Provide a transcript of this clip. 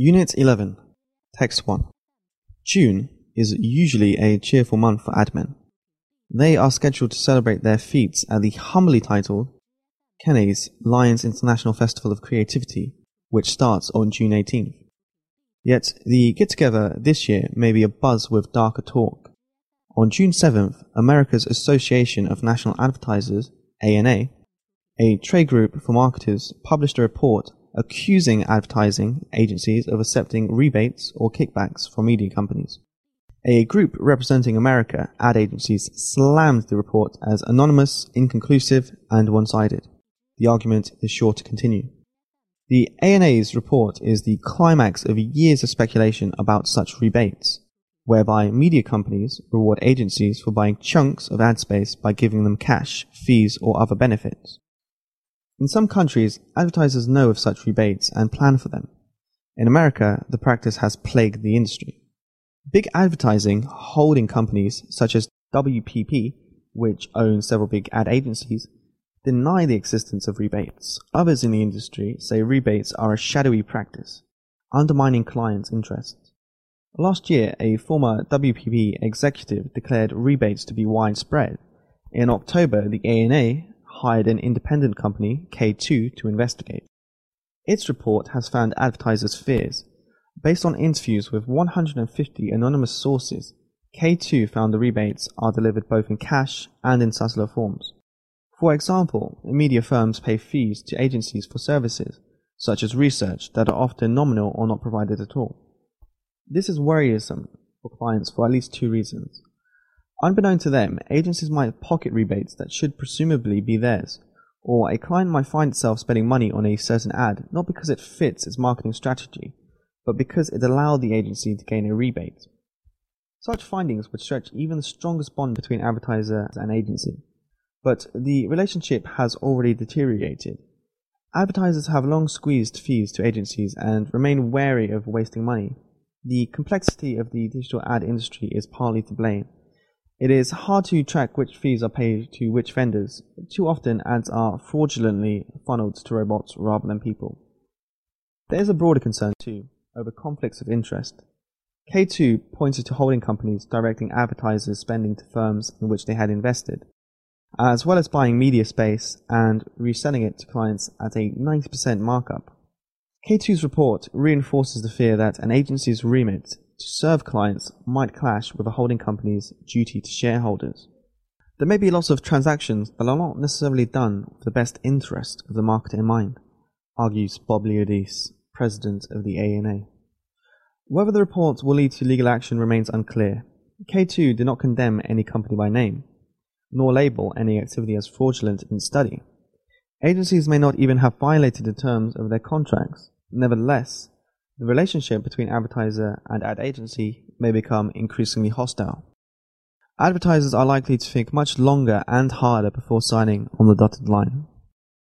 Unit 11, Text 1. June is usually a cheerful month for admin. They are scheduled to celebrate their feats at the humbly titled Cannes Lions International Festival of Creativity, which starts on June 18th. Yet the get together this year may be a buzz with darker talk. On June 7th, America's Association of National Advertisers, ANA, a trade group for marketers, published a report accusing advertising agencies of accepting rebates or kickbacks from media companies. A group representing America ad agencies slammed the report as anonymous, inconclusive, and one sided. The argument is sure to continue. The ANA's report is the climax of years of speculation about such rebates, whereby media companies reward agencies for buying chunks of ad space by giving them cash, fees, or other benefits. In some countries, advertisers know of such rebates and plan for them. In America, the practice has plagued the industry. Big advertising holding companies such as WPP, which owns several big ad agencies, deny the existence of rebates. Others in the industry say rebates are a shadowy practice, undermining clients' interests. Last year, a former WPP executive declared rebates to be widespread. In October, the ANA hired an independent company, K2, to investigate. Its report has found advertisers' fears. Based on interviews with 150 anonymous sources, K2 found the rebates are delivered both in cash and in subtler forms. For example, media firms pay fees to agencies for services, such as research, that are often nominal or not provided at all. This is worrisome for clients for at least two reasons. Unbeknown to them, agencies might pocket rebates that should presumably be theirs, or a client might find itself spending money on a certain ad not because it fits its marketing strategy, but because it allowed the agency to gain a rebate. Such findings would stretch even the strongest bond between advertiser and agency. But the relationship has already deteriorated. Advertisers have long squeezed fees to agencies and remain wary of wasting money. The complexity of the digital ad industry is partly to blame it is hard to track which fees are paid to which vendors. Too often, ads are fraudulently funneled to robots rather than people. There is a broader concern, too, over conflicts of interest. K2 pointed to holding companies directing advertisers' spending to firms in which they had invested, as well as buying media space and reselling it to clients at a 90% markup. K2's report reinforces the fear that an agency's remit to serve clients might clash with a holding company's duty to shareholders. There may be lots of transactions that are not necessarily done with the best interest of the market in mind, argues Bob Liodice, president of the ANA. Whether the report will lead to legal action remains unclear. K2 did not condemn any company by name, nor label any activity as fraudulent in study. Agencies may not even have violated the terms of their contracts. Nevertheless, the relationship between advertiser and ad agency may become increasingly hostile. Advertisers are likely to think much longer and harder before signing on the dotted line.